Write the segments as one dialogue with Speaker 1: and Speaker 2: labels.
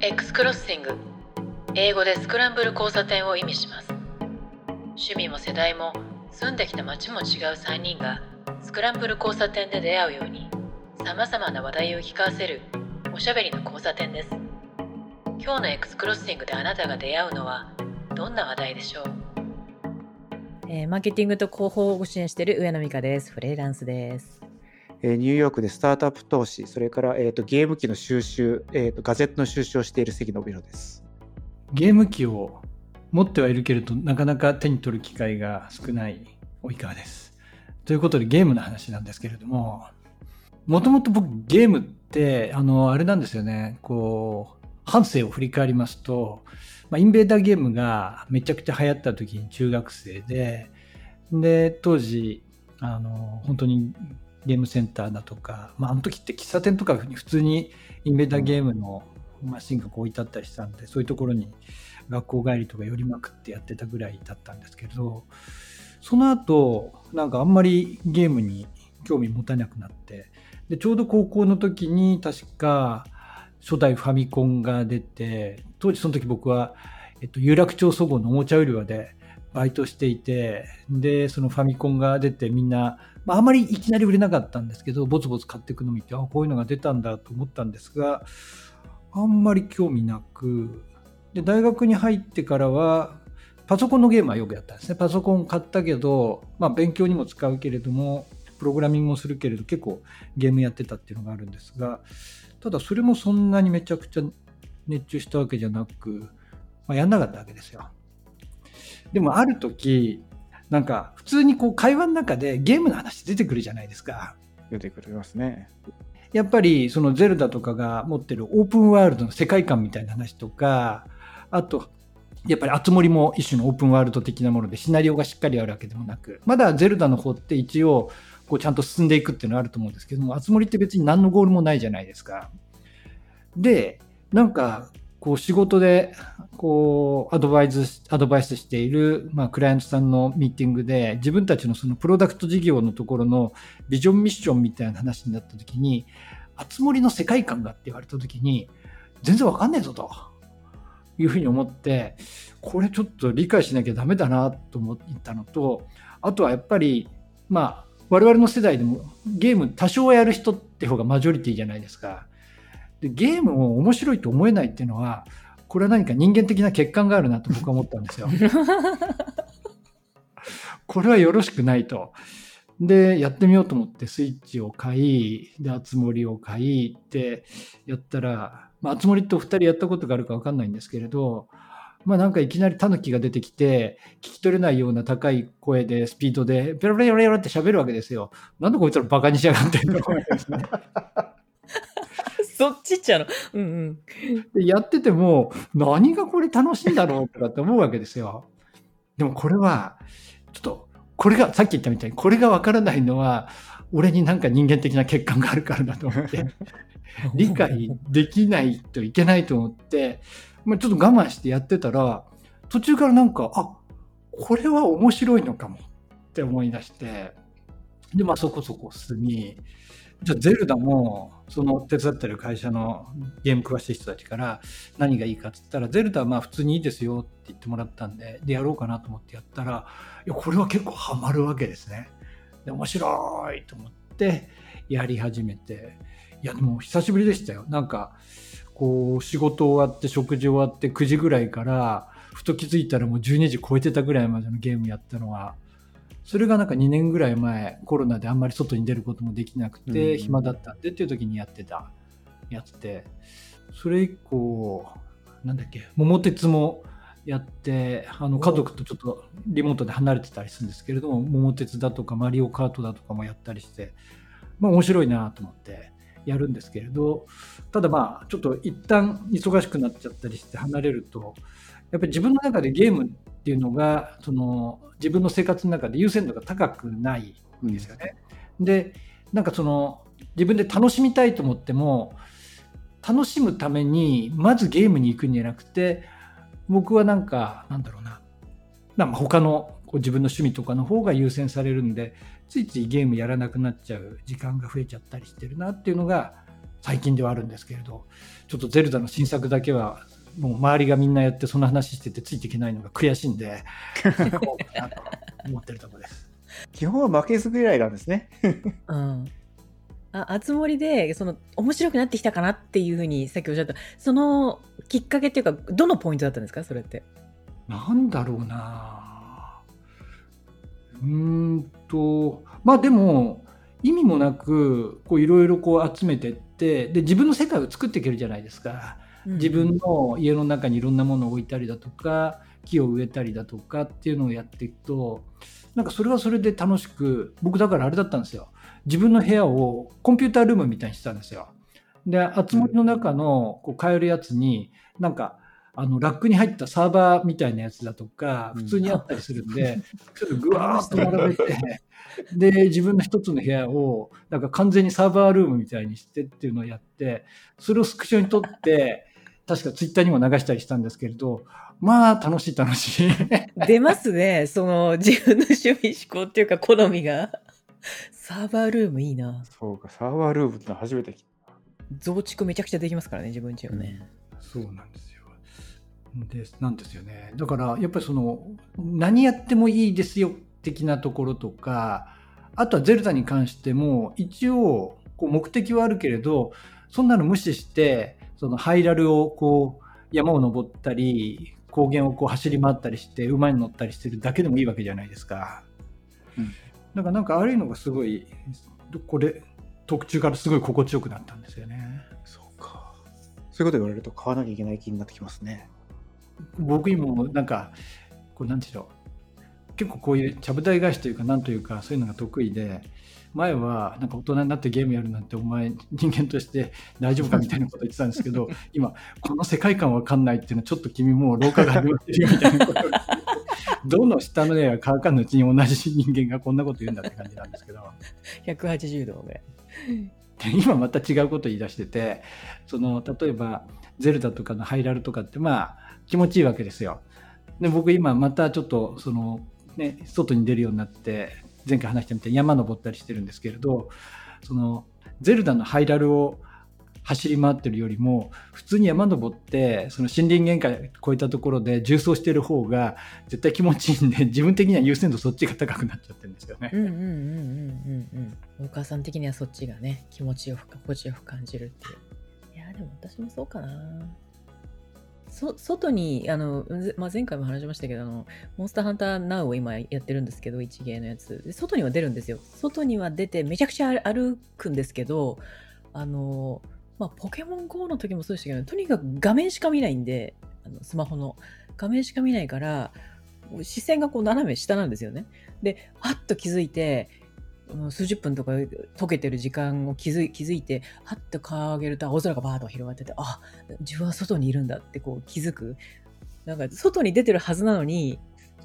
Speaker 1: X クロッシング英語でスクランブル交差点を意味します趣味も世代も住んできた街も違う3人がスクランブル交差点で出会うようにさまざまな話題を聞かせるおしゃべりの交差点です今日の X クロッシングであなたが出会うのはどんな話題でしょう？
Speaker 2: えーマーケティングと広報をご支援している上野美香です。フレーランスです。
Speaker 3: えーニューヨークでスタートアップ投資、それから、えー、とゲーム機の収集、えー、とガゼットの収集をしている関信弘です。
Speaker 4: ゲーム機を持ってはいるけれど、なかなか手に取る機会が少ない及川です。ということでゲームの話なんですけれども、もともと僕ゲームって、あの、あれなんですよね、こう、半生を振り返りますと、まあ、インベーダーゲームがめちゃくちゃ流行った時に中学生で、で、当時、あの、本当にゲームセンターだとか、まあ、あの時って喫茶店とか普通にインベーダーゲームのマシンがこう置いてあったりしたんで、そういうところに学校帰りとか寄りまくってやってたぐらいだったんですけど、その後、なんかあんまりゲームに興味持たなくなって、で、ちょうど高校の時に確か初代ファミコンが出て、当時その時僕は、えっと、有楽町そごのおもちゃ売り場でバイトしていて、で、そのファミコンが出てみんな、まあ、あまりいきなり売れなかったんですけど、ボツボツ買っていくの見て、あ、こういうのが出たんだと思ったんですが、あんまり興味なく、で、大学に入ってからは、パソコンのゲームはよくやったんですね。パソコン買ったけど、まあ勉強にも使うけれども、プログラミングもするけれど、結構ゲームやってたっていうのがあるんですが、ただそれもそんなにめちゃくちゃ熱中したわけじゃなく、まあ、やんなかったわけですよ。でもある時、なんか普通にこう会話の中でゲームの話出てくるじゃないですか。
Speaker 3: 出てくれますね。
Speaker 4: やっぱりそのゼルダとかが持ってるオープンワールドの世界観みたいな話とか、あと、やっぱり熱森も一種のオープンワールド的なものでシナリオがしっかりあるわけでもなく、まだゼルダの方って一応こうちゃんと進んでいくっていうのはあると思うんですけども、熱森って別に何のゴールもないじゃないですか。で、なんかこう仕事でこうアドバイス、アドバイスしている、まあ、クライアントさんのミーティングで自分たちのそのプロダクト事業のところのビジョンミッションみたいな話になった時に、あつ森の世界観がって言われた時に、全然わかんねえぞというふうに思って、これちょっと理解しなきゃダメだなと思ったのと、あとはやっぱり、まあ、我々の世代でもゲーム多少やる人って方がマジョリティじゃないですか。でゲームを面白いと思えないっていうのは、これは何か人間的な欠陥があるなと僕は 思ったんですよ。これはよろしくないと。で、やってみようと思ってスイッチを買い、で、あつ森を買いってやったら、まあ、あつ森と二人やったことがあるかわかんないんですけれど、まあなんかいきなりタヌキが出てきて、聞き取れないような高い声で、スピードで、ペラペラペラって喋るわけですよ。なんでこいつらバカにしやがってんの？
Speaker 2: そっちっちゃうの。うんうん。
Speaker 4: でやってても、何がこれ楽しいんだろうとかって思うわけですよ。でもこれは、ちょっと、これが、さっき言ったみたいに、これがわからないのは、俺になんか人間的な欠陥があるからだと思って、理解できないといけないと思って、まあ、ちょっと我慢してやってたら、途中からなんか、あ、これは面白いのかもって思い出して、で、まあそこそこ進み、じゃあゼルダも、その手伝ってる会社のゲーム詳しい人たちから何がいいかって言ったら、ゼルダはまあ普通にいいですよって言ってもらったんで、で、やろうかなと思ってやったら、いや、これは結構ハマるわけですね。で、面白いと思ってやり始めて、いや、でも久しぶりでしたよ。なんか、こう、仕事終わって、食事終わって9時ぐらいから、ふと気づいたらもう12時超えてたぐらいまでのゲームやったのは、それがなんか2年ぐらい前、コロナであんまり外に出ることもできなくて、
Speaker 3: うん。
Speaker 4: 暇だったんでっていう時にやってたやつで、それ以降、なんだっけ、桃鉄もやって、あの家族とちょっとリモートで離れてたりするんですけれども、桃鉄だとかマリオカートだとかもやったりして、まあ面白いなと思ってやるんですけれど、ただまあちょっと一旦忙しくなっちゃったりして離れると、やっぱり自分の中でゲームっていうのが、その自分の生活の中で優先度が高くないんですよね。で、なんかその自分で楽しみたいと思っても、楽しむためにまずゲームに行くんじゃなくて、僕はなんか、なんだろうな、なんか他のこう自分の趣味とかの方が優先されるんで、ついついゲームやらなくなっちゃう時間が増えちゃったりしてるなっていうのが、最近ではあるんですけれど、ちょっとゼルダの新作だけは、もう周りがみんなやってその話しててついていけないのが悔しいんで、思ってるところです。
Speaker 3: 基本は負けず嫌いなんですね。
Speaker 2: うん。あ、あつ森で、その、面白くなってきたかなっていうふうにさっきおっしゃった、そのきっかけっていうか、どのポイントだったんですか？それって。
Speaker 4: なんだろうなうーんと、まあでも、意味もなく、こういろいろこう集めてって、で、自分の世界を作っていけるじゃないですか。自分の家の中にいろんなものを置いたりだとか木を植えたりだとかっていうのをやっていくとなんかそれはそれで楽しく僕だからあれだったんですよ。自分の部屋をコンピュータールームみたいにしてたんですよ。で集まりの中のこう買えるやつになんかあのラックに入ったサーバーみたいなやつだとか
Speaker 3: うん。
Speaker 4: 普通にあったりするんで、ちょっとぐわーっと並べてで自分の一つの部屋をなんか完全にサーバールームみたいにしてっていうのをやってそれをスクショに撮って確かツイッターにも流したりしたんですけれど、まあ楽しい楽しい。
Speaker 2: 出ますね。その、自分の趣味思考っていうか、好みが。サーバールームいいな。
Speaker 3: そうか、サーバールームってのは初めて聞いた。
Speaker 2: 増築めちゃくちゃできますからね、自分家はね。
Speaker 4: そうなんですよ。でなんですよね。だからやっぱりその何やってもいいですよ的なところとか、あとはゼルダに関しても一応こう目的はあるけれど、そんなの無視してそのハイラルをこう山を登ったり高原をこう走り回ったりして馬に乗ったりしてるだけでもいいわけじゃないですか。
Speaker 3: うん
Speaker 4: だからなんかああいうのがすごいこれ特注からすごい心地よくなったんですよね。
Speaker 3: そうか。そういうこと言われると買わなきゃいけない気になってきますね。
Speaker 4: 僕にもなんかこうなんでしょう結構こういうちゃぶ台返しというかなんというかそういうのが得意で前はなんか大人になってゲームやるなんてお前人間として大丈夫かみたいなこと言ってたんですけど 今この世界観わかんないっていうのはちょっと君もう老化が始まってるよみたいなことどの下の絵が乾かぬうちに同じ人間がこんなこと言うんだって感じなんですけど。
Speaker 2: 180度ぐら
Speaker 4: 今また違うこと言い出しててその例えばゼルダとかのハイラルとかってまあ気持ちいいわけですよ。で僕今またちょっとその、ね、外に出るようになって前回話したみたいに山登ったりしてるんですけれどそのゼルダのハイラルを走り回ってるよりも普通に山登ってその森林限界超えたところで重走してる方が絶対気持ちいいんで自分的には優先度そっちが高くなっちゃってるんですよね。
Speaker 2: うんうんうんうんうんうん。お母さん的にはそっちがね、気持ちよく、心地よく感じるっていう。いや、でも私もそうかな。そ外に、あの、まあ、前回も話しましたけど、あの、モンスターハンターナウを今やってるんですけど、一芸のやつ。で外には出るんですよ。外には出て、めちゃくちゃ歩くんですけど、あの、まあ、ポケモン GO の時もそうでしたけど、とにかく画面しか見ないんで、あのスマホの画面しか見ないから、視線がこう斜め下なんですよね。で、はっと気づいて、数十分とか溶けてる時間を気づい気づいて、はっと顔を上げると青空がバーッと広がってて、あ、自分は外にいるんだってこう気づく。なんか外に出てるはずなのに、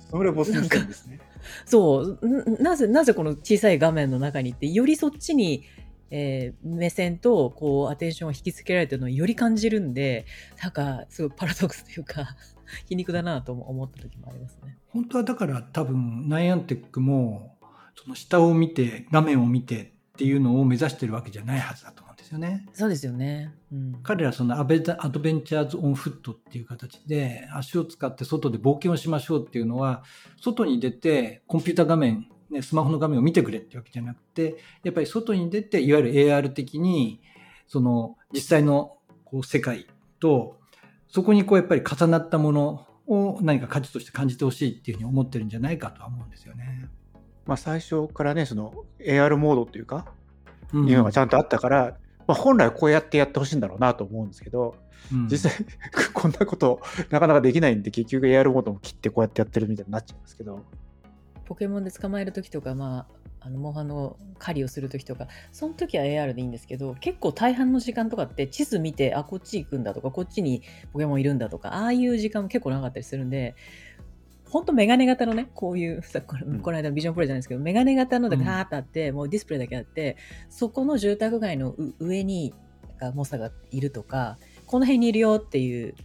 Speaker 3: それボスんですね。
Speaker 2: そう、んなぜ、なぜこの小さい画面の中にって、よりそっちに、えー目線と、こう、アテンションを引きつけられてるのをより感じるんで、なんか、すごいパラドックスというか、皮肉だなとも思った時もありますね。
Speaker 4: 本当はだから多分ナイアンテックもその下を見て画面を見てっていうのを目指してるわけじゃないはずだと思うんですよね。
Speaker 2: そうですよね。うん。
Speaker 4: 彼らはそのアベアドベンチャーズ・オン・フットっていう形で足を使って外で冒険をしましょうっていうのは外に出てコンピュータ画面、ね、スマホの画面を見てくれってわけじゃなくてやっぱり外に出ていわゆる AR 的にその実際のこう世界とそこにこうやっぱり重なったものを何か価値として感じてほしいっていうふうに思ってるんじゃないかとは思うんですよね。
Speaker 3: まあ最初からね、その AR モードっていうか、
Speaker 4: うん。
Speaker 3: いうのがちゃんとあったから、まあ本来こうやってやってほしいんだろうなと思うんですけど、
Speaker 4: うん。
Speaker 3: 実際 こんなことなかなかできないんで、結局 AR モードも切ってこうやってやってるみたいになっちゃうんですけど、
Speaker 2: ポケモンで捕まえる時とか、まあ、あのモンハンの狩りをする時とかその時は AR でいいんですけど結構大半の時間とかって地図見てあこっち行くんだとかこっちにポケモンいるんだとかああいう時間も結構長かったりするんで本当メガネ型のねこういう さここの間のビジョンプロじゃないですけど、メガネ型のだガーッとあって、もうディスプレイだけあってそこの住宅街のう上になんかモンスターがいるとかこの辺にいるよっていう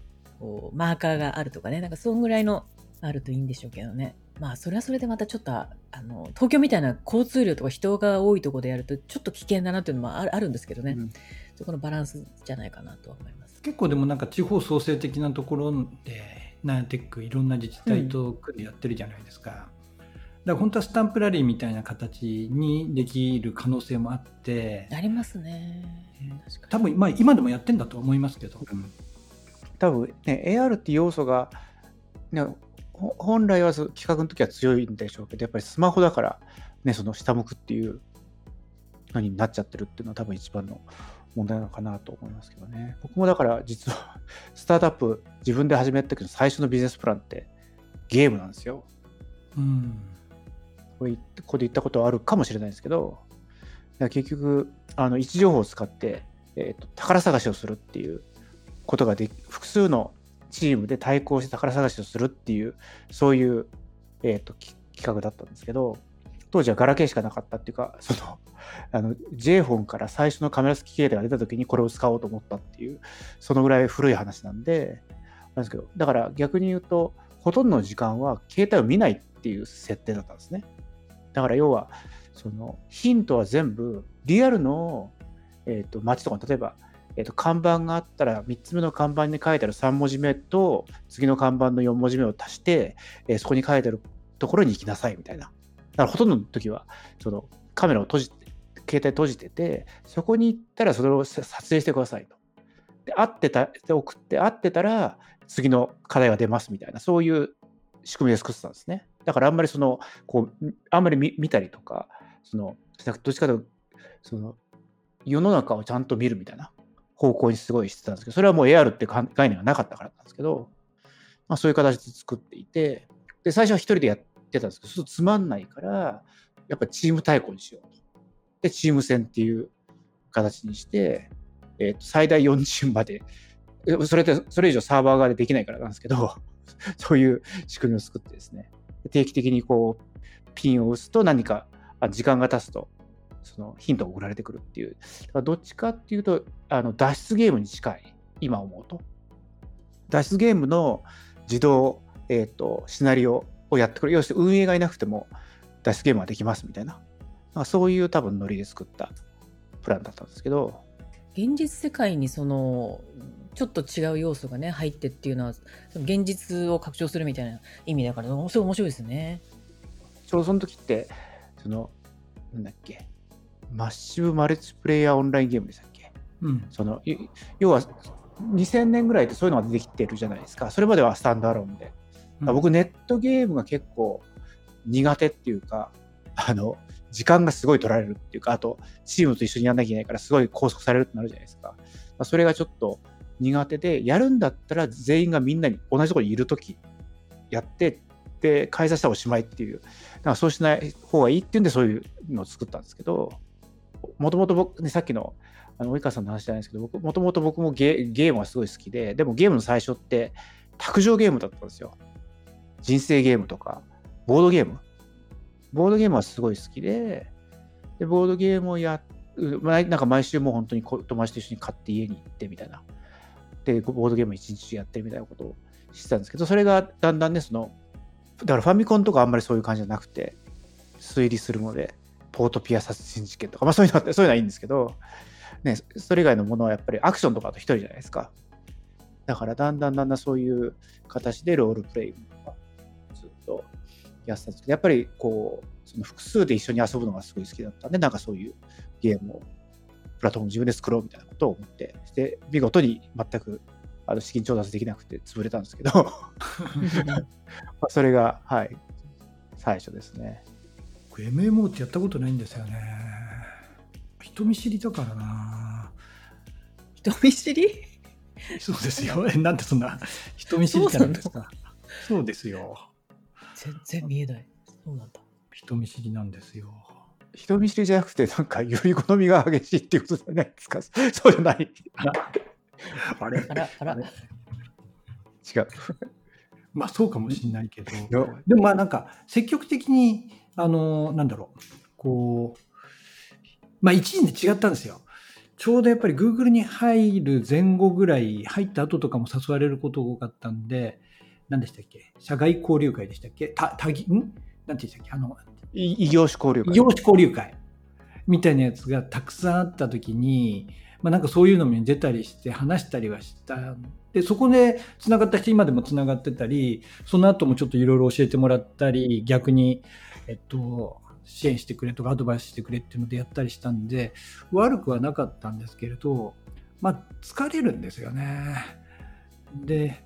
Speaker 2: こうマーカーがあるとかねなんかそんぐらいのあるといいんでしょうけどね。まあそれはそれでまたちょっとあの東京みたいな交通量とか人が多いところでやるとちょっと危険だなっていうのもあるあるんですけどね、
Speaker 3: うん
Speaker 2: そこのバランスじゃないかなとは思います。
Speaker 4: 結構でもなんか地方創生的なところでナイテックいろんな自治体と組んでやってるじゃないですか。だから本当はスタンプラリーみたいな形にできる可能性もあって
Speaker 2: ありますね。
Speaker 4: 多分まあ今でもやってんだとは思いますけど、
Speaker 3: 多分ね、AR っていう要素が、ね、ほ本来は企画の時は強いんでしょうけど、やっぱりスマホだから、ね、その下向くっていうのになっちゃってるっていうのは多分一番の問題なのかなと思いますけどね。僕もだから実は スタートアップ自分で始めたけど最初のビジネスプランってゲームなんですよ。
Speaker 4: うん
Speaker 3: これここで言ったことはあるかもしれないですけど、結局、あの位置情報を使って、えーと宝探しをするっていうことができ、複数のチームで対抗して宝探しをするっていう、そういう、えーとき企画だったんですけど、当時はガラケーしかなかったっていうか、その、あの J フォンから最初のカメラ付き携帯が出た時にこれを使おうと思ったっていう、そのぐらい古い話なんで、なんですけど、だから逆に言うと、ほとんどの時間は携帯を見ないっていう設定だったんですね。だから要は、そのヒントは全部リアルの、えー、と街とか例えば、えー、と看板があったら3つ目の看板に書いてある3文字目と次の看板の4文字目を足して、えーそこに書いてあるところに行きなさいみたいな。だからほとんどの時はそのカメラを閉じて携帯閉じててそこに行ったらそれを撮影してくださいと。で合ってたで送って合ってたら次の課題が出ますみたいなそういう仕組みで作ってたんですね。だからあんまりそのこうあんまり見たりとかそのどっちかというとその世の中をちゃんと見るみたいな方向にすごいしてたんですけどそれはもう AR って概念がなかったからなんですけど、まあ、そういう形で作っていてで最初は一人でやってってたんですけどそうつまんないからやっぱチーム対抗にしようと。でチーム戦っていう形にして、えーと最大4チームまでそれってそれ以上サーバー側でできないからなんですけど そういう仕組みを作ってですね。定期的にこうピンを押すと何か時間が経つとそのヒントが送られてくるっていう。だからどっちかっていうとあの脱出ゲームに近い今思うと。脱出ゲームの自動、えー、とシナリオをやってくれる要するに運営がいなくても脱出ゲームができますみたいな。なそういう多分ノリで作ったプランだったんですけど。
Speaker 2: 現実世界にそのちょっと違う要素がね入ってっていうのは現実を拡張するみたいな意味だから面白い面白いですね。
Speaker 3: ちょうどその時ってそのなんだっけマッシブマルチプレイヤーオンラインゲームでしたっけ？
Speaker 4: うん。
Speaker 3: そのい要は2000年ぐらいってそういうのが出てきてるじゃないですか。それまではスタンドアローンで、
Speaker 4: うん
Speaker 3: 僕ネットゲームが結構苦手っていうかあの時間がすごい取られるっていうかあとチームと一緒にやんなきゃいけないからすごい拘束されるってなるじゃないですか、まあそれがちょっと苦手でやるんだったら全員がみんなに同じところにいる時やってで開催したらおしまいっていう。だからそうしない方がいいっていうんでそういうのを作ったんですけどもともと僕、ね、さっきのあの及川さんの話じゃないですけど僕もともと僕もゲゲームがすごい好きででもゲームの最初って卓上ゲームだったんですよ。人生ゲームとかボードゲーム。ボードゲームはすごい好きででボードゲームをやうまなんか毎週もう本当に友達と一緒に買って家に行ってみたいな。でボードゲーム一日やってるみたいなことをしてたんですけどそれがだんだんねそのだからファミコンとかあんまりそういう感じじゃなくて推理するのでポートピア殺人事件とか、まあ、そういうのはそういうのはいいんですけど、ね、それ以外のものはやっぱりアクションとかだと一人じゃないですか。だからだんだんだんだんそういう形でロールプレイがずっとやってたんですけどやっぱりこうその複数で一緒に遊ぶのがすごい好きだったんでなんかそういうゲームをプラットフォーム自分で作ろうみたいなことを思ってで見事に全くあの資金調達できなくて潰れたんですけどまあそれがはい最初ですね。
Speaker 4: MMO ってやったことないんですよね。人見知りだからな。
Speaker 2: 人見知り？
Speaker 4: そうですよ。えなんでそんな人見知りってなんですか？そうですよ
Speaker 2: 全然見えない。そうなんだ。
Speaker 4: 人見知りなんですよ。
Speaker 3: 人見知りじゃなくてなんかより好みが激しいっていうことじゃないですか？そうじゃない。
Speaker 4: あれ？
Speaker 2: あら、あら。
Speaker 3: 違う。
Speaker 4: まあそうかもしれないけど。
Speaker 3: や
Speaker 4: でもまあなんか積極的にあのなんだろう。こうまあ一時で違ったんですよ。ちょうどやっぱり Google に入る前後ぐらい入った後とかも誘われることが多かったんで何でしたっけ？社外交流会でしたっけ？たたぎん？なんて言ったっけ？あの
Speaker 3: い異業種交流会。
Speaker 4: 異業種交流会。みたいなやつがたくさんあった時にまあ、なんかそういうのに出たりして話したりはしたでそこでつながった人今でもつながってたりその後もちょっといろいろ教えてもらったり逆に、えっと、支援してくれとかアドバイスしてくれっていうのでやったりしたんで悪くはなかったんですけれどまあ疲れるんですよね。で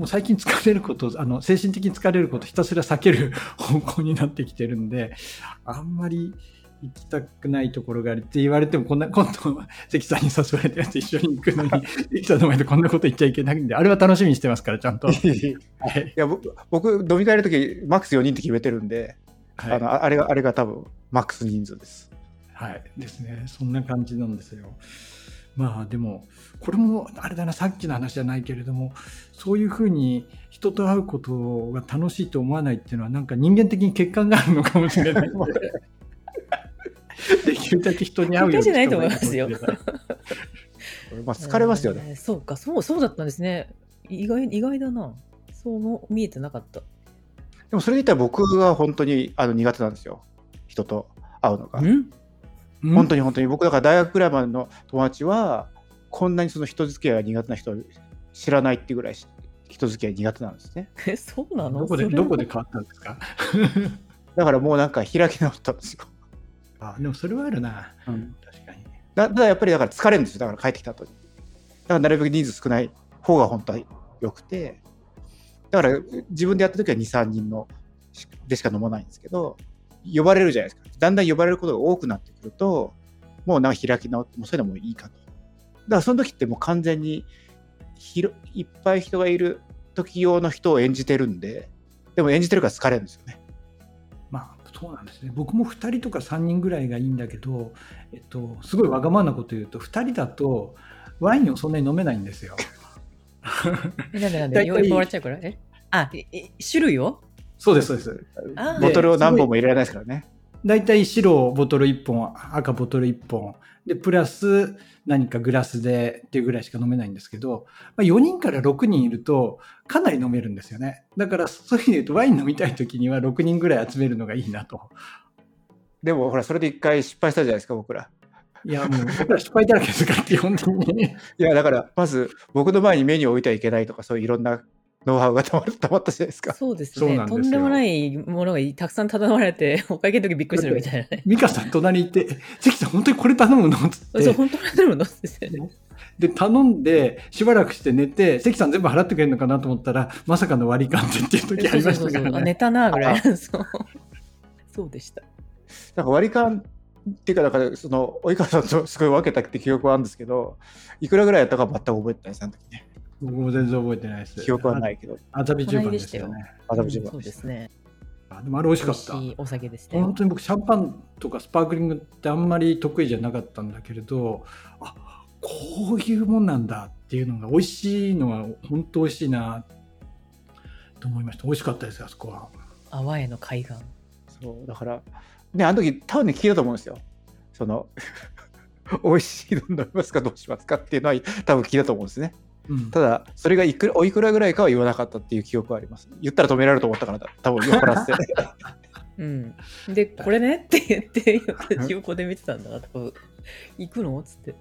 Speaker 4: もう最近疲れることあの精神的に疲れることひたすら避ける方向になってきてるんであんまり行きたくないところがあるって言われてもこんな 今度関さんに誘われたやつ一緒に行くのに 関さんの前でこんなこと言っちゃいけないんであれは楽しみにしてますからちゃんと。は い、
Speaker 3: いや僕僕飲み会の時マックス4人って決めてるんで、はい、あのあれがあれが多分マックス人数です。
Speaker 4: はいですねそんな感じなんですよ。まあでもこれもあれだなさっきの話じゃないけれどもそういうふうに人と会うことが楽しいと思わないっていうのはなんか人間的に欠陥があるのかもしれないできるだけ人に会うように
Speaker 2: じゃない。と思いますよ。
Speaker 3: まあ疲れますよね、
Speaker 2: えー、そうかそうそうだったんですね。意外意外だな。そうも見えてなかった。で
Speaker 3: もそれで言ったら僕は本当にあの苦手なんですよ。人と会うのが。本当に本当に僕だから大学ぐらいまでの友達はこんなにその人付き合いが苦手な人知らないっていうぐらい人付き合い苦手なんですね。
Speaker 2: えそうなの？
Speaker 4: どこでどこで変わったんですか？
Speaker 3: だからもうなんか開き直ったんですよ。
Speaker 4: あでもそれはあるな。うん、確かに。
Speaker 3: だだやっぱりだから疲れるんですよ。だから帰ってきた後に。だからなるべく人数少ない方が本当は良くて。だから自分でやった時は2、3人のでしか飲まないんですけど、呼ばれるじゃないですか。だんだん呼ばれることが多くなってくると、もうなんか開き直って、もうそれでもいいかと。だからその時ってもう完全に広いっぱい人がいる時用の人を演じてるんで、でも演じてるから疲れるんですよね。
Speaker 4: まあそうなんですね。僕も2人とか3人ぐらいがいいんだけど、えっと、すごいわがままなこと言うと、2人だとワインをそんなに飲めないんですよ。
Speaker 2: なんでなんで、酔いもらっちゃうから？え？あ、種類を？
Speaker 4: そうです、そうです。
Speaker 3: ボトルを何本も入れられないですからね。
Speaker 4: 大体白ボトル1本、赤ボトル1本。で、プラス何かグラスでっていうぐらいしか飲めないんですけど、まあ、4人から6人いるとかなり飲めるんですよね。だからそういう意味で言うとワイン飲みたい時には6人ぐらい集めるのがいいなと。
Speaker 3: でもほら、それで一回失敗したじゃないですか、僕ら。
Speaker 4: いや、もう僕ら失敗だらけですから、基本的に。い
Speaker 3: や、だから、まず僕の前にメニューを置いてはいけないとか、そういういろんなノウハウが たまたまったじゃないですか。
Speaker 2: そうですね。とんでもないものがたくさん頼まれて、お会計の時びっくりするみたいなね。
Speaker 4: 美香さん隣行って、関さん本当にこれ頼むの？つって。
Speaker 2: そう、本当に頼むの？ですよね。
Speaker 4: で、頼んで、しばらくして寝て、関さん全部払ってくれるのかな？と思ったら、まさかの割り勘ってっていう時ありましたからね。そうそうそう
Speaker 2: 寝たなぐらい。そう。そうでした。
Speaker 3: なんか割り勘っていうか、だから、その、及川さんとすごい分けたって記憶はあるんですけど、いくらぐらいやったか全く覚えてないです、あの時ね。
Speaker 4: 僕も全然覚えてないです。
Speaker 3: 記憶はないけど。
Speaker 4: 麻布十番ですよね。
Speaker 3: 麻布十番。
Speaker 2: そうですね。
Speaker 4: あでもあれ美味しかった。
Speaker 2: お酒で
Speaker 4: すね。本当に僕、シャンパンとかスパークリングってあんまり得意じゃなかったんだけれど、あこういうもんなんだっていうのが、美味しいのは本当美味しいなと思いました。美味しかったです、あそこは。
Speaker 2: 淡江の海岸。
Speaker 3: そう、だから、ね、あの時多分ね、聞いたと思うんですよ。その 美味しいの飲みますかどうしますかっていうのは多分聞いたと思うんですね。ただ、それがいくらおいくらぐらいかは言わなかったっていう記憶はあります。言ったら止められると思ったからだ、多分酔っ払って。
Speaker 2: うん、で、これねって言って、横で見てたんだな、多分行くのっつって。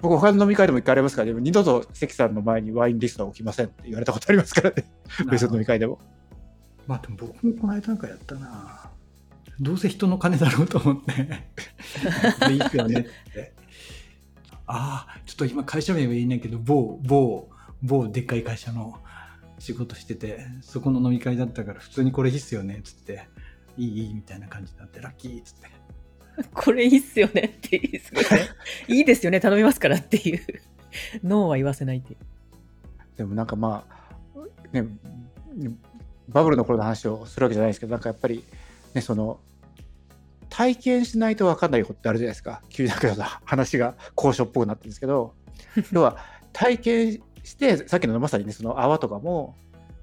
Speaker 3: 僕、他の飲み会でも一回ありますから、でも二度と関さんの前にワインリストは置きませんって言われたことありますからね、別の飲み会でも。
Speaker 4: まあ、でも僕もこの間なんかやったな。どうせ人の金だろうと思って いいっすよねって。ああ、ちょっと今会社名は言えないけど、某、某、某でっかい会社の仕事してて、そこの飲み会だったから普通にこれいいっすよね、つって、いい、いいみたいな感じになって、ラッキーっつって。
Speaker 2: これいいっすよねっていいすね。いいですよね、頼みますからっていう。ノーは言わせないっていう。
Speaker 3: でもなんかまあ、ね、バブルの頃の話をするわけじゃないですけど、なんかやっぱり、ね、その、体験しないと分かんないことってあるじゃないですか。急にだけど話が交渉っぽくなってるんですけど、要は体験して、さっきのまさにね、その泡とかも、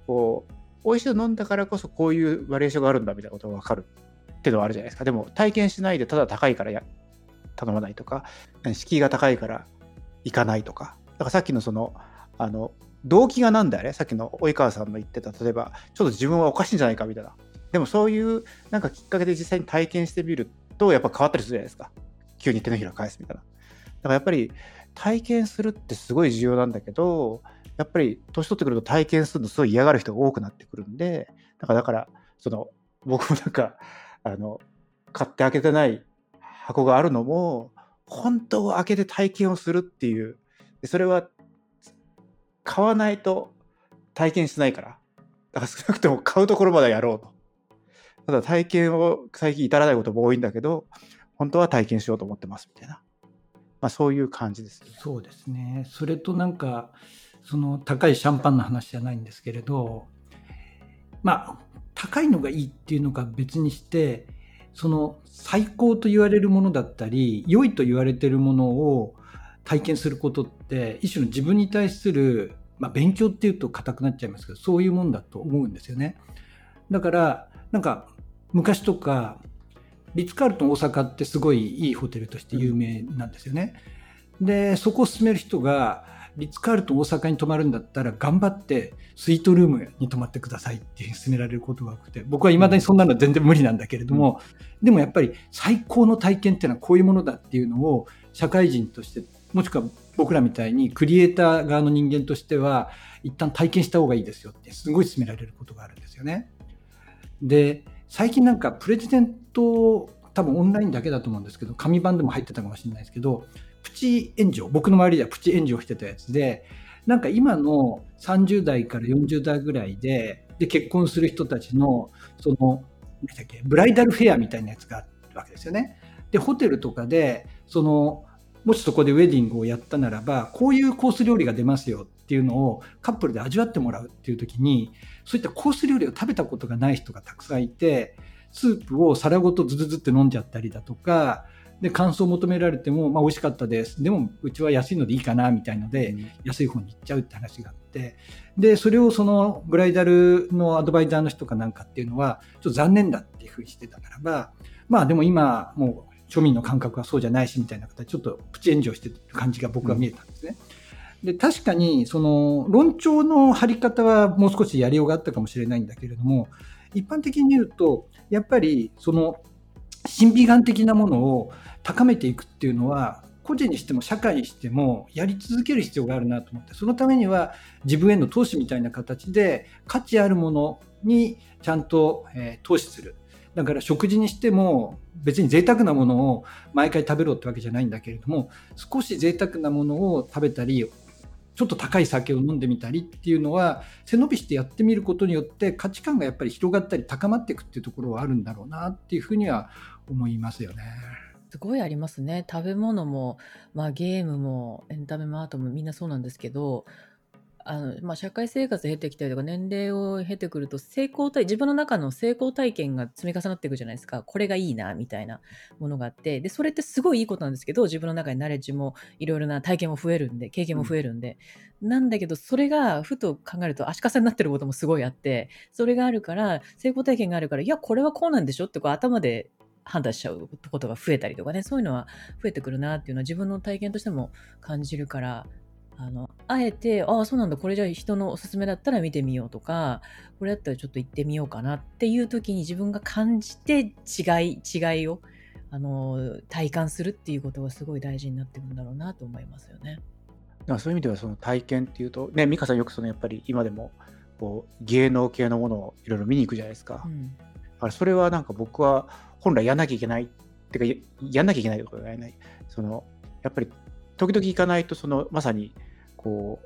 Speaker 3: こう、美味しいの飲んだからこそこういうバリエーションがあるんだみたいなことが分かるっていうのはあるじゃないですか。でも体験しないでただ高いからや頼まないとか、敷居が高いから行かないとか。だからさっきのその、あの、動機がなんだよねさっきの及川さんの言ってた、例えば、ちょっと自分はおかしいんじゃないかみたいな。でもそういうなんかきっかけで実際に体験してみるとやっぱ変わったりするじゃないですか。急に手のひら返すみたいなだ。からやっぱり体験するってすごい重要なんだけど、やっぱり年取ってくると体験するのすごい嫌がる人が多くなってくるんで、だから、だからその僕もなんか、あの、買って開けてない箱があるのも、本当を開けて体験をするっていう、それは買わないと体験しないから。だから少なくとも買うところまでやろうと。ただ体験を最近至らないことも多いんだけど、本当は体験しようと思ってますみたいな。まあそういう感じですね。
Speaker 4: そうですね。それとなんか、その高いシャンパンの話じゃないんですけれど、まあ、高いのがいいっていうのか別にして、その最高と言われるものだったり、良いと言われてるものを体験することって、一種の自分に対する、まあ、勉強っていうと硬くなっちゃいますけど、そういうもんだと思うんですよね。だから、なんか昔とか、リッツ・カールトン大阪ってすごいいいホテルとして有名なんですよね。で、そこを勧める人が、リッツ・カールトン大阪に泊まるんだったら頑張ってスイートルームに泊まってくださいって勧められることが多くて、僕は未だにそんなのは全然無理なんだけれども、うん、でもやっぱり最高の体験っていうのはこういうものだっていうのを社会人として、もしくは僕らみたいにクリエイター側の人間としては一旦体験した方がいいですよってすごい勧められることがあるんですよね。で、最近なんかプレジデント、多分オンラインだけだと思うんですけど、紙版でも入ってたかもしれないですけど、プチ炎上、僕の周りではプチ炎上してたやつで、なんか今の30代から40代ぐらいで、で結婚する人たちの、その、何だっけ、ブライダルフェアみたいなやつがあるわけですよね。で、ホテルとかで、その、もしそこでウェディングをやったならば、こういうコース料理が出ますよっていうのをカップルで味わってもらうっていう時に、そういったコース料理を食べたことがない人がたくさんいて、スープを皿ごとズズズって飲んじゃったりだとか、で、感想を求められても、まあ、美味しかったです。でも、うちは安いのでいいかな、みたいので、うん、安い方に行っちゃうって話があって、で、それをその、ブライダルのアドバイザーの人かなんかっていうのは、ちょっと残念だっていうふうにしてたならば、まあ、でも今、もう、庶民の感覚はそうじゃないし、みたいな形、ちょっとプチ炎上してる感じが僕は見えたんですね。うん、で、確かに、その、論調の張り方はもう少しやりようがあったかもしれないんだけれども、一般的に言うと、やっぱり、その、審美眼的なものを高めていくっていうのは個人にしても社会にしてもやり続ける必要があるなと思ってそのためには自分への投資みたいな形で価値あるものにちゃんと、えー、投資する。だから食事にしても別に贅沢なものを毎回食べろってわけじゃないんだけれども少し贅沢なものを食べたりちょっと高い酒を飲んでみたりっていうのは背伸びしてやってみることによって価値観がやっぱり広がったり高まっていくっていうところはあるんだろうなっていうふうには思いますよね。
Speaker 2: すごいありますね。食べ物も、まあ、ゲームもエンタメもアートもみんなそうなんですけど、あのまあ、社会生活経てきたりとか年齢を経てくると成功体自分の中の成功体験が積み重なっていくじゃないですか。これがいいなみたいなものがあって。でそれってすごいいいことなんですけど自分の中にナレッジもいろいろな体験も増えるんで経験も増えるんで、うん、なんだけどそれがふと考えると足かせになってることもすごいあってそれがあるから成功体験があるからいやこれはこうなんでしょってこう頭で判断しちゃうことが増えたりとかね、そういうのは増えてくるなっていうのは自分の体験としても感じるから、あの、あえて、ああ、そうなんだ、これじゃあ人のおすすめだったら見てみようとか、これだったらちょっと行ってみようかなっていう時に自分が感じて違い、違いを、あの、体感するっていうことがすごい大事になってくるんだろうなと思いますよね。
Speaker 3: だからそういう意味ではその体験っていうと、ね、美香さんよくそのやっぱり今でもこう芸能系のものをいろいろ見に行くじゃないですか。うん、だからそれはなんか僕は本来やんなきゃいけないってかやんなきゃいけないことがないそのやっぱり時々行かないとそのまさにこ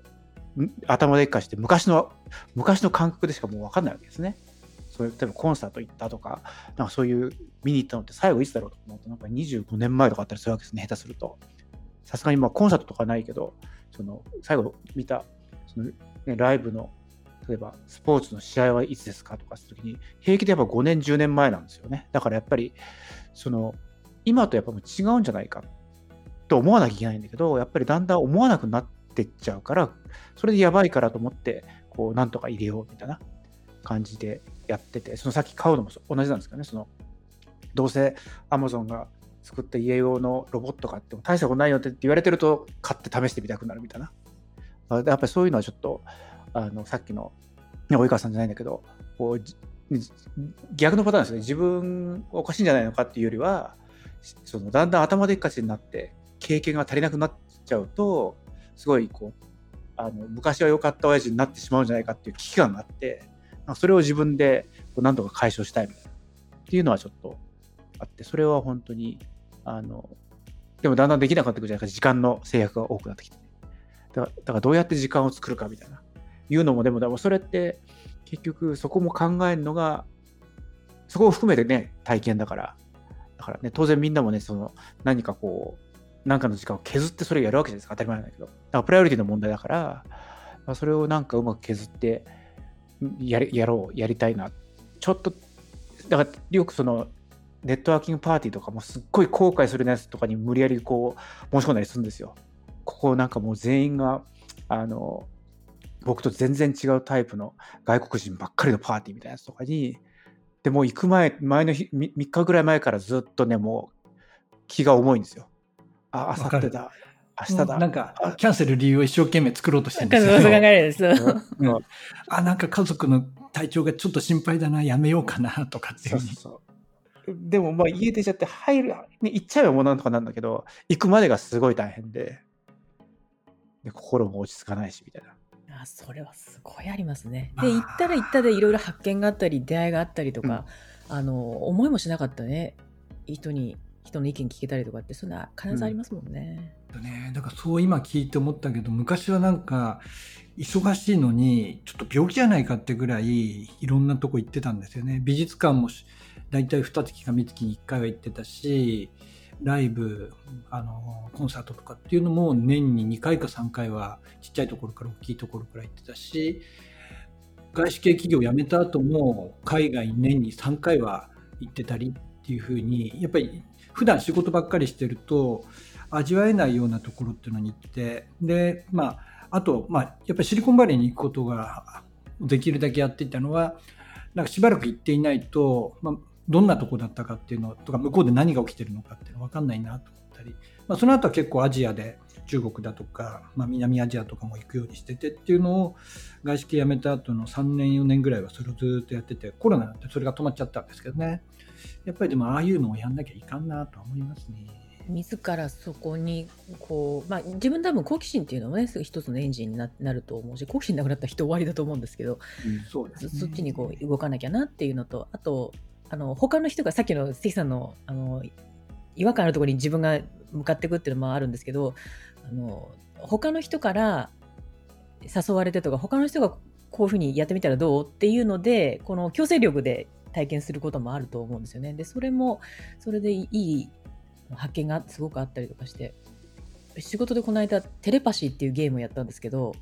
Speaker 3: う頭でっかして昔の昔の感覚でしかもう分かんないわけですね。そういう例えばコンサート行ったとかなんかそういう見に行ったのって最後いつだろうと思うとなんか25年前とかあったりするわけですね下手すると。さすがにまあコンサートとかないけどその最後見たその、ね、ライブの例えばスポーツの試合はいつですかとかするときに、平気でやっぱ5年、10年前なんですよね。だからやっぱり、その、今とやっぱ違うんじゃないかと思わなきゃいけないんだけど、やっぱりだんだん思わなくなってってっちゃうから、それでやばいからと思って、こう、なんとか入れようみたいな感じでやってて、そのさっき買うのも同じなんですかね。その、どうせ Amazon が作った家用のロボット買っても大したことないよって言われてると買って試してみたくなるみたいな。やっぱりそういうのはちょっとあのさっきの及川さんじゃないんだけどこう逆のパターンですね自分おかしいんじゃないのかっていうよりはそのだんだん頭でっかちになって経験が足りなくなっちゃうとすごいこうあの昔は良かった親父になってしまうんじゃないかっていう危機感があってそれを自分でこう何とか解消したいみたいなっていうのはちょっとあってそれは本当にあのでもだんだんできなくなってくるじゃないか時間の制約が多くなってきて。だからだからどうやって時間を作るかみたいな。いうのもでもでもそれって結局そこも考えるのがそこを含めてね体験だから。だからね当然みんなもねその何かこうう何かの時間を削ってそれをやるわけじゃないですか当たり前なんだけどだからプライオリティの問題だから、まあ、それをなんかうまく削ってややろうやりたいなちょっとだからよくそのネットワーキングパーティーとかもすっごい後悔するやつとかに無理やりこう申し込んだりするんですよ。ここなんかもう全員があの僕と全然違うタイプの外国人ばっかりのパーティーみたいなやつとかにでもう行く前前の日 3, 日ぐらい前からずっとねもう気が重いんですよ。ああさってだ明日だ。
Speaker 4: なんかキャンセル理由を一生懸命作ろうとしてるんです
Speaker 2: そう考
Speaker 4: よ。
Speaker 2: えるです。
Speaker 3: うん
Speaker 4: あ、なんか家族の体調がちょっと心配だな、やめようかなとかっていう。
Speaker 3: そうそうでもまあ家出ちゃって入る、ね、行っちゃえばもうなんとかなんだけど行くまでがすごい大変でで心も落ち着かないしみたいな。
Speaker 2: あそれはすごいありますね。
Speaker 4: まあ
Speaker 2: で行ったら行ったでいろいろ発見があったり出会いがあったりとか、あの思いもしなかったね人に人の意見聞けたりとかってそんな必ずありますもんね。
Speaker 4: ね、だからそう今聞いて思ったけど昔はなんか忙しいのにちょっと病気じゃないかってぐらいいろんなとこ行ってたんですよね美術館も大体2月か3月に1回は行ってたしライブあのコンサートとかっていうのも年に2回か3回はちっちゃいところから大きいところから行ってたし外資系企業を辞めた後も海外に年に3回は行ってたりっていうふうにやっぱり普段仕事ばっかりしてると味わえないようなところっていうのに行ってでまああと、まあ、やっぱりシリコンバレーに行くことができるだけやっていたのはなんかしばらく行っていないと、まあ、どんなとこだったかっていうのとか向こうで何が起きてるのかっていうの分かんないなと思ったり、まあ、その後は結構アジアで中国だとか、まあ、南アジアとかも行くようにしててっていうのを外資系辞めた後の3年4年ぐらいはそれをずっとやっててコロナになってそれが止まっちゃったんですけどね。やっぱりでもああいうのをやんなきゃいかんなとは思いますね。
Speaker 2: 自らそこにこう、まあ、自分多分好奇心っていうのもね一つのエンジンにななると思うし好奇心なくなったら人終わりだと思うんですけど
Speaker 4: そうです
Speaker 2: そそっちにこう動かなきゃなっていうのとあとあの他の人がさっきの関さんのあの違和感あるところに自分が向かっていくっていうのもあるんですけどあの他の人から誘われてとか他の人がこういうふうにやってみたらどうっていうのでこの強制力で体験することもあると思うんですよね。でそれもそれでいい発見がすごくあったりとかして仕事でこの間テレパシーっていうゲームをやったんですけど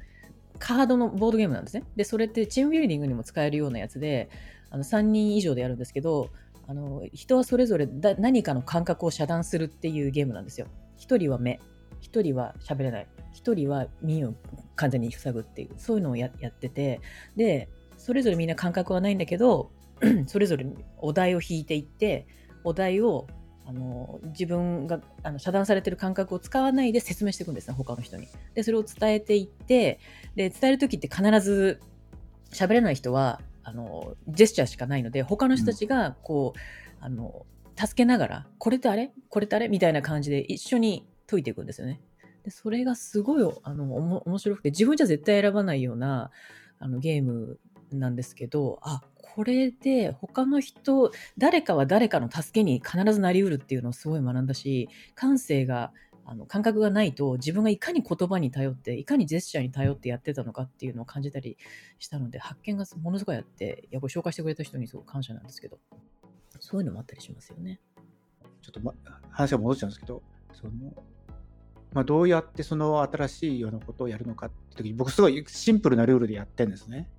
Speaker 2: カードのボードゲームなんですね。でそれってチームビルディングにも使えるようなやつであの3人以上でやるんですけどあの人はそれぞれだ何かの感覚を遮断するっていうゲームなんですよ。1人は目1人は喋れない1人は耳を完全に塞ぐっていうそういうのをややっててでそれぞれみんな感覚はないんだけど それぞれお題を引いていってお題をあの自分があの遮断されてる感覚を使わないで説明していくんですね他の人に。でそれを伝えていってで伝える時って必ず喋れない人はあのジェスチャーしかないので他の人たちがこう、あの助けながらこれってあれ？これってあれ？みたいな感じで一緒に解いていくんですよね。でそれがすごいあの面白くて自分じゃ絶対選ばないようなあのゲームなんですけどあこれで他の人誰かは誰かの助けに必ずなりうるっていうのをすごい学んだし感性があの感覚がないと自分がいかに言葉に頼っていかにジェスチャーに頼ってやってたのかっていうのを感じたりしたので発見がものすごいあってやこれ紹介してくれた人にすごく感謝なんですけどそういうのもあったりしますよね。
Speaker 3: ちょっと、ま、話が戻っちゃうんですけど、そのまあ、どうやってその新しいようなことをやるのかって時に、僕すごいシンプルなルールでやってるんですね。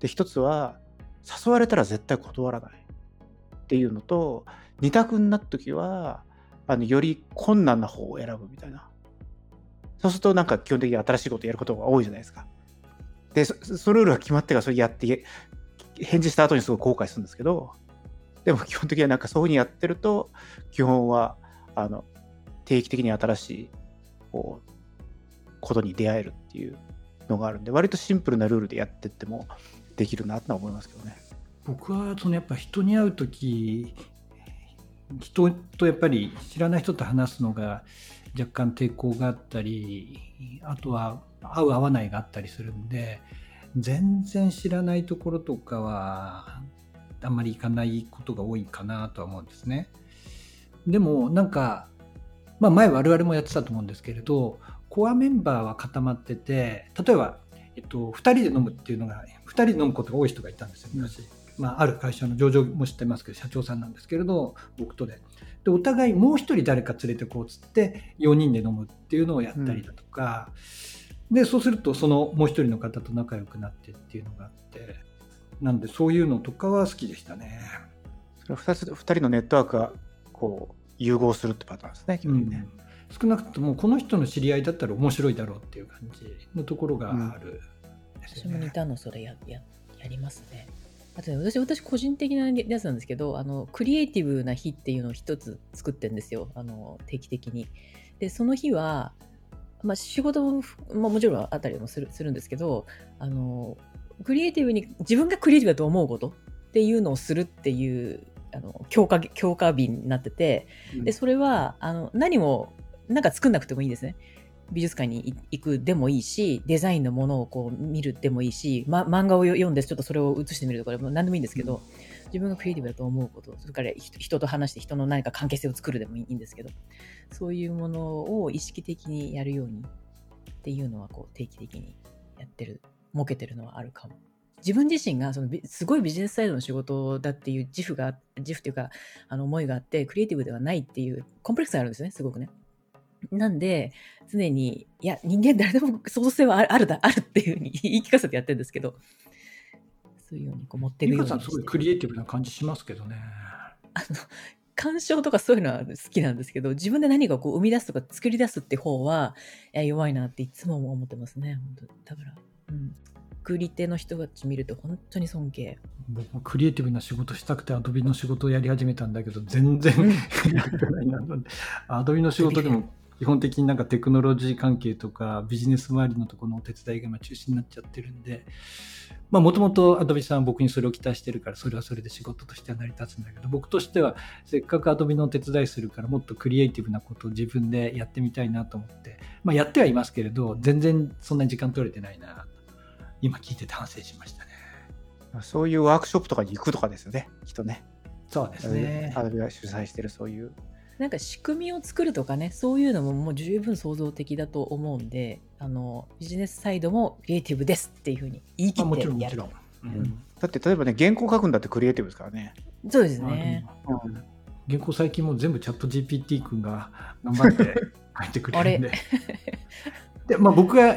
Speaker 3: で、一つは、誘われたら絶対断らないっていうのと、二択になった時は、あのより困難な方を選ぶみたいな。そうすると、なんか基本的に新しいことやることが多いじゃないですか。で、そそのルールが決まってからそれやって、返事した後にすごい後悔するんですけど、でも基本的にはなんかそういうふうにやってると、基本はあの定期的に新しいこうことに出会えるっていうのがあるんで、割とシンプルなルールでやってってもできるなとは思いますけどね。
Speaker 4: 僕はそのやっぱ人に会う時人とやっぱり知らない人と話すのが若干抵抗があったり、あとは合う合わないがあったりするんで、全然知らないところとかは、あんまり行かないことが多いかなとは思うんですね。でも、なんか、まあ前我々もやってたと思うんですけれど、コアメンバーは固まってて、例えば、えっと、2人で飲むっていうのが、人で飲むことが多い人がいたんですよ、昔。まあ、ある会社の上場も知ってますけど、社長さんなんですけれど、僕とで。で、お互いもう1人誰か連れてこうっつって、4人で飲むっていうのをやったりだとか、うん、で、そうすると、そのもう1人の方と仲良くなってっていうのがあって、なんで、そういうのとかは好きでしたね。
Speaker 3: それは 2, つ2人のネットワークが、こう、融合するってパターンですね、基本ね。
Speaker 4: うん少なくともこの人の知り合いだったら面白いだろうっていう感じのところがある、
Speaker 2: 私も似たのそれやややりますね。あとね、私、私個人的なやつなんですけど、あの、クリエイティブな日っていうのを一つ作ってんですよ。あの、定期的に。で、その日は、まあ、仕事も、まあ、もちろんあったりもするするんですけど、あの、クリエイティブに、自分がクリエイティブだと思うことっていうのをするっていう、あの、強化、強化日になってて、で、それは、あの、何もなんか作んなくてもいいですね。美術館に行くでもいいし、デザインのものをこう見るでもいいし、ま、漫画を読んでちょっとそれを写してみるとかでも何でもいいんですけど、自分がクリエイティブだと思うこと、それから人と話して人の何か関係性を作るでもいいんですけど、そういうものを意識的にやるようにっていうのはこう定期的にやってる、設けてるのはあるかも。自分自身がそのすごいビジネスサイドの仕事だっていう自負が、自負というか、あの思いがあって、クリエイティブではないっていうコンプレックスがあるんですね、すごくね。なんで、常に、いや、人間誰でも創造性はあるだ、あるっていうふうに 言い聞かせてやってるんですけど、そういうようにこう持ってるように
Speaker 4: さんすごいクリエイティブな感じしますけどね。
Speaker 2: あの、鑑賞とかそういうのは好きなんですけど、自分で何かこう生み出すとか作り出すって方は、いや弱いなっていつも思ってますね。本当だから、うん。作り手の人たち見ると本当に尊敬。
Speaker 4: 僕もクリエイティブな仕事したくてアドビの仕事をやり始めたんだけど、全然、うん、アドビの仕事でも基本的になんかテクノロジー関係とかビジネス周りのところのお手伝いが今中心になっちゃってるんで、まあもともとアドビさんは僕にそれを期待してるから、それはそれで仕事としては成り立つんだけど、僕としてはせっかくアドビのお手伝いするからもっとクリエイティブなことを自分でやってみたいなと思って、まあやってはいますけれど、全然そんなに時間取れてないな今聞いてて反省しましたね。
Speaker 3: そういうワークショップとかに行くとかですよね、きっとね。
Speaker 4: そうですね。
Speaker 3: アドビが主催してるそういう
Speaker 2: なんか仕組みを作るとかね、そういうのももう十分創造的だと思うんで、あのビジネスサイドもクリエイティブですっていうふうに言い切ってやる。もちろんもちろん。
Speaker 3: うん、だって例えばね、原稿書くんだってクリエイティブですからね。
Speaker 2: そうですね。
Speaker 4: うん、原稿最近も全部チャット GPT 君が頑張って 書いてくれるんで。でまあ、僕が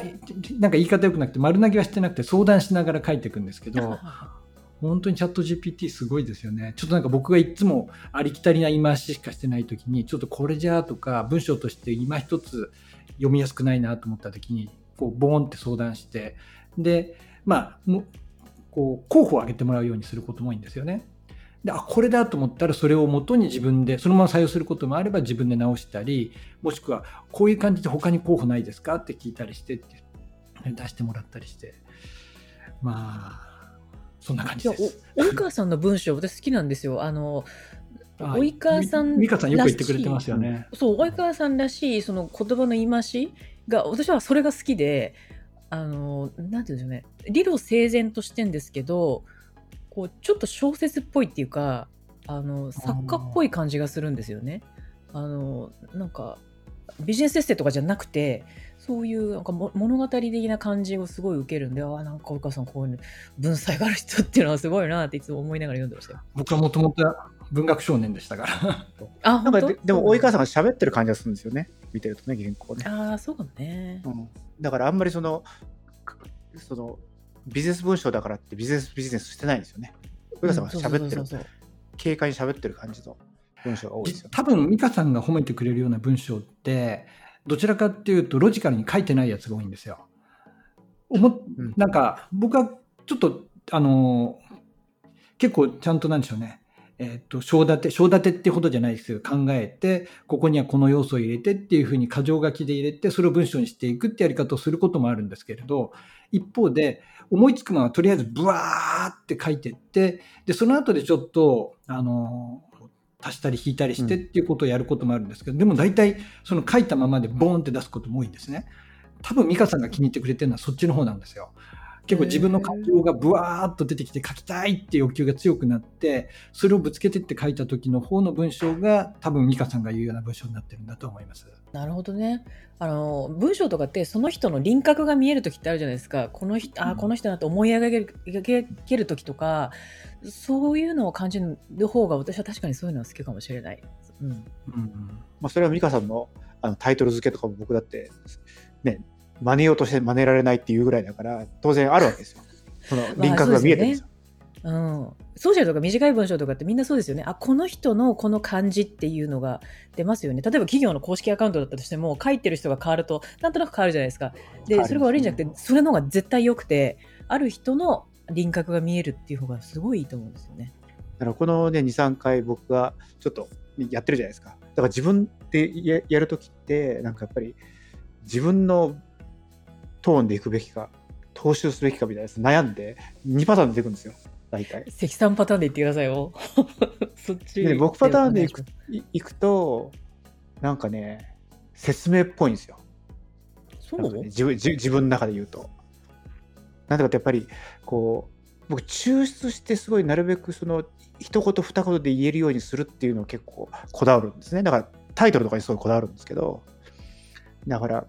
Speaker 4: なんか言い方よくなくて丸投げはしてなくて相談しながら書いていくんですけど 本当にチャット GPT すごいですよね。ちょっとなんか僕がいつもありきたりな言い回ししかしてないときに、ちょっとこれじゃあとか、文章として今一つ読みやすくないなと思ったときに、こう、ボーンって相談して、で、まあ、もこう、候補を挙げてもらうようにすることも多いんですよね。で、あ、これだと思ったらそれを元に自分で、そのまま採用することもあれば自分で直したり、もしくは、こういう感じで他に候補ないですか？って聞いたりしてって、出してもらったりして。まあ、そんな感じです。
Speaker 2: 及川さんの文章、私好きなんですよ。あの、及川さん
Speaker 4: 美香さんよく言ってくれてますよね。
Speaker 2: そう、及川さんらしい、その言葉の言い回しが、私はそれが好きで、あの、なんていうんでしょうね。理路整然としてんですけど、こう、ちょっと小説っぽいっていうか、あの、作家っぽい感じがするんですよね。あの、なんか、ビジネスエッセイとかじゃなくて、そういうなんか物語的な感じをすごい受けるんで、ああ、なんか、お母さんこういう文才がある人っていうのはすごいなっていつも思いながら読んでましたよ。
Speaker 4: 僕はもともと文学少年でしたから。
Speaker 2: あ、
Speaker 3: なんかででも、及川さんが喋ってる感じがするんですよね。見てるとね、原稿ね。
Speaker 2: ああ、そうかもね、
Speaker 3: うん。だからあんまりその、その、ビジネス文章だからってビジネスビジネスしてないんですよね。及川さんが喋ってる、軽快に喋ってる感じの文章が多いですよ、ね、
Speaker 4: 多分、美香さんが褒めてくれるような文章って、どちらかっていうとロジカルに書いてないやつが多いんですよ。おもなんか僕はちょっとあの結構ちゃんとなんでしょうね。えっ、ー、と、章立て、章立てってほどじゃないですけど、考えて、ここにはこの要素を入れてっていうふうに箇条書きで入れて、それを文章にしていくってやり方をすることもあるんですけれど、一方で、思いつくのはとりあえずブワーって書いてって、で、その後でちょっと、あの、足したり引いたりしてっていうことをやることもあるんですけど、でも大体その書いたままでボーンって出すことも多いんですね。多分美香さんが気に入ってくれてるのはそっちの方なんですよ。結構自分の感情がブワーっと出てきて書きたいって欲求が強くなってそれをぶつけてって書いた時の方の文章が多分美香さんが言うような文章になってるんだと思います。
Speaker 2: なるほどね。あの文章とかってその人の輪郭が見える時ってあるじゃないですか。この人あこの人だと思い描ける描ける時とかそういうのを感じる方が私は確かにそういうのは好きかもしれない。うん。うん
Speaker 3: まあ、それは美香さんのあのタイトル付けとかも僕だってね真似ようとして真似られないっていうぐらいだから当然あるわけですよ。その輪郭が見えてるんですよ。
Speaker 2: うん、ソーシャルとか短い文章とかってみんなそうですよね。あ、この人のこの感じっていうのが出ますよね。例えば企業の公式アカウントだったとしても、書いてる人が変わると、なんとなく変わるじゃないですか。で、それが悪いんじゃなくて、それの方が絶対良くて、ある人の輪郭が見えるっていう方がすごいいいと思うんですよね。
Speaker 3: だからこのね、2、3回僕がちょっとやってるじゃないですか。だから自分でややるときって、なんかやっぱり自分のトーンでいくべきか、踏襲すべきかみたいな悩んで、2パターン出てくるんですよ。大体。
Speaker 2: 積算パターンで言ってくださいよ。そっち。
Speaker 3: で、僕パターンでいくいくと、なんかね、説明っぽいんですよ。
Speaker 2: そう、
Speaker 3: ね、自分自分の中で言うと。なんでかってやっぱり、こう、僕抽出してすごいなるべくその一言二言で言えるようにするっていうのを結構こだわるんですね。だからタイトルとかにすごいこだわるんですけど、だから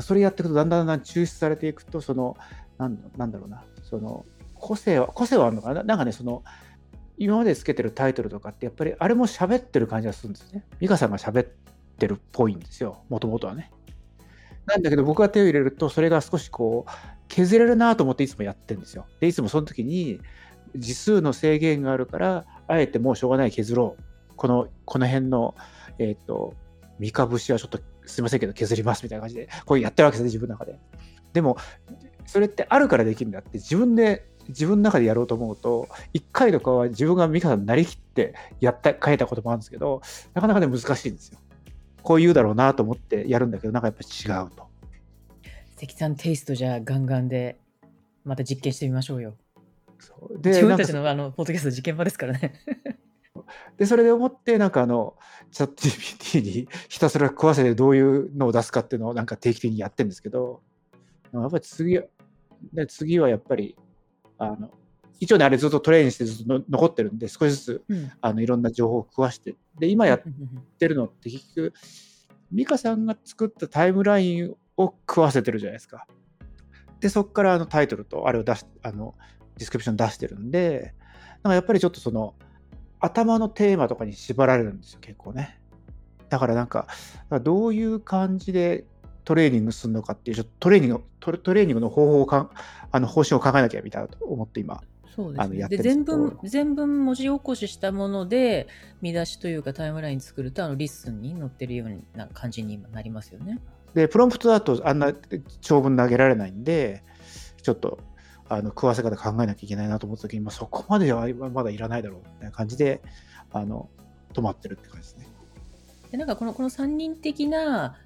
Speaker 3: それやっていくとだんだんだんだん抽出されていくとそのなんなんだろうなその個性は個性はあるのかななんかねその今までつけてるタイトルとかってやっぱりあれも喋ってる感じがするんですね。美香さんが喋ってるっぽいんですよもともとはね。なんだけど僕が手を入れるとそれが少しこう削れるなと思っていつもやってるんですよ。でいつもその時に字数の制限があるからあえてもうしょうがない削ろう。このこの辺のえっ、ー、と三日節はちょっとすいませんけど削りますみたいな感じでこうやってるわけですね自分の中で。でもそれってあるからできるんだって自分で自分の中でやろうと思うと1回とかは自分が美香さんになりきってやった書いたこともあるんですけどなかなかね難しいんですよ。こう言うだろうなと思ってやるんだけどなんかやっぱ違うと。
Speaker 2: 関さんテイストじゃガンガンでまた実験してみましょうよ。
Speaker 3: そう
Speaker 2: で自分たちのあのポッドキャスト実験場ですからね。
Speaker 3: でそれで思ってなんかあのチャット GPT にひたすら食わせてどういうのを出すかっていうのをなんか定期的にやってるんですけどやっぱり次で次はやっぱりあの一応ねあれずっとトレーニングしてずっと残ってるんで少しずつ、うん、あのいろんな情報を食わしてで今やってるのって結局美香さんが作ったタイムラインを食わせてるじゃないですか。でそこからあのタイトルとあれを出しあのディスクリプション出してるんでなんかやっぱりちょっとその頭のテーマとかに縛られるんですよ結構ね。だからなんかどういう感じでトレーニングするのかっていうちょっとトレーニングトトレーニングの方法をかあの方針を考えなきゃみたいなと思って今
Speaker 2: そうですね、で全文全文文字起こししたもので見出しというかタイムライン作るとあのリッスンに載ってるような感じになりますよね。
Speaker 3: でプロンプトだとあんな長文投げられないんでちょっとあの食わせ方考えなきゃいけないなと思った時に、まあ、そこまではまだいらないだろうみたいな感じであの止まってるって感じですね。
Speaker 2: でなんかこのこの3人的な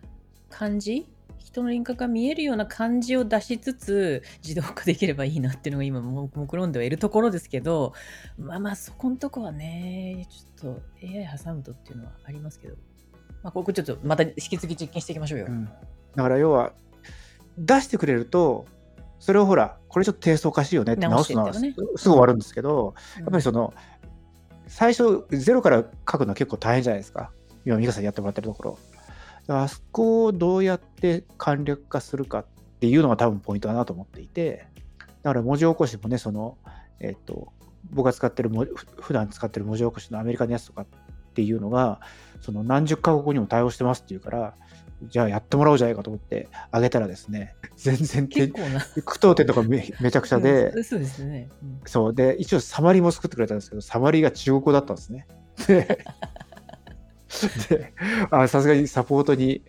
Speaker 2: 感じ人の輪郭が見えるような感じを出しつつ自動化できればいいなっていうのが今目論んではいるところですけどまあまあそこのとこはねちょっと AI 挟むとっていうのはありますけど、まあ、ここちょっとまた引き続き実験していきましょうよ、うん、
Speaker 3: だから要は出してくれるとそれをほらこれちょっと低層おかしいよねって直すのはすぐ終わるんですけど、やっぱりその最初ゼロから書くのは結構大変じゃないですか。今美香さんやってもらってるところあそこをどうやって簡略化するかっていうのが多分ポイントだなと思っていて、だから文字起こしもね、その、えっ、と、僕が使ってる、普段使ってる文字起こしのアメリカのやつとかっていうのが、その何十カ国語にも対応してますっていうから、じゃあやってもらおうじゃないかと思ってあげたらですね、全然
Speaker 2: 結構な。
Speaker 3: 句読点とかめめちゃくちゃで、
Speaker 2: そうですね、うん、
Speaker 3: そう。で、一応サマリーも作ってくれたんですけど、サマリーが中国語だったんですね。でで、さすがにサポートに、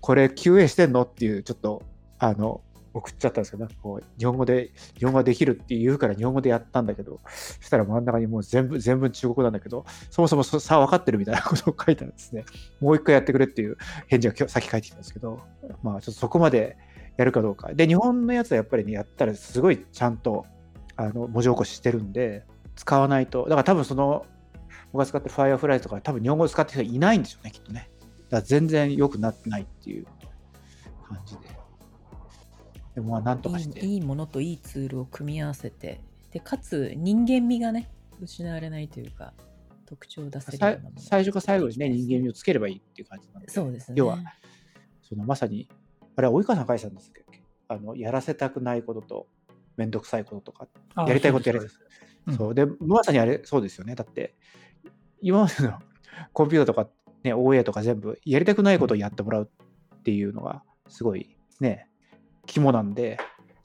Speaker 3: これ QA してんの？っていう、ちょっと、あの、送っちゃったんですけど、こう日本語で、日本語ができるって言うから日本語でやったんだけど、そしたら真ん中にもう全部、全部中国語なんだけど、そもそも差分かってるみたいなことを書いたらですね、もう一回やってくれっていう返事が今日、さっき返ってきたんですけど、まあちょっとそこまでやるかどうか。で、日本のやつはやっぱりね、やったらすごいちゃんと、あの、文字起こししてるんで、使わないと、だから多分その、僕が使ってる Firefly とか多分日本語使ってる人いないんでしょうね、きっとね。だから全然良くなってないっていう感じで。でもまあなんとかして。
Speaker 2: いいいいものといいツールを組み合わせてでかつ人間味がね失われないというか特徴を出せるよ
Speaker 3: さ
Speaker 2: うな
Speaker 3: 最初か最後にね、人間味をつければいいっていう感じなんで。
Speaker 2: そうですね
Speaker 3: 要は、そのまさに、あれは及川さん書いてたんですけ？ど、あのやらせたくないことと、めんどくさいこととか、
Speaker 4: あ
Speaker 3: やりたいことやりたい
Speaker 4: そうで、
Speaker 3: まさにあれ、そうですよね。だって、今までの コンピューターとか、ね、OA とか全部、やりたくないことをやってもらうっていうのが、すごいね、肝なんで、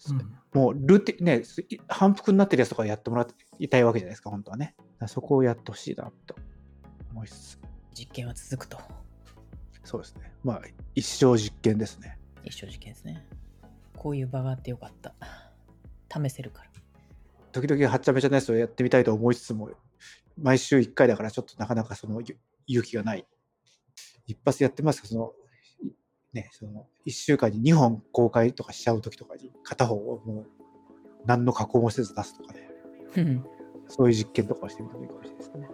Speaker 4: うん
Speaker 3: もうルーティン、ね、反復になってるやつとかやってもらいたいわけじゃないですか、本当はね。そこをやってほしいなと思いつつ、
Speaker 2: 実験は続くと
Speaker 3: そうですね。まあ、一生実験ですね。
Speaker 2: 一生実験ですねこういう場があってよかった試せるから
Speaker 3: 時々はっちゃめちゃなやつをやってみたいと思いつつも、毎週1回だからちょっとなかなかそのゆ勇気がない。一発やってますか？その、いね、その1週間に2本公開とかしちゃう時とかに片方をもう何の加工もせず出すとかね、
Speaker 2: うん
Speaker 3: そういう実験とかをしてみてもいいかもしれないですね。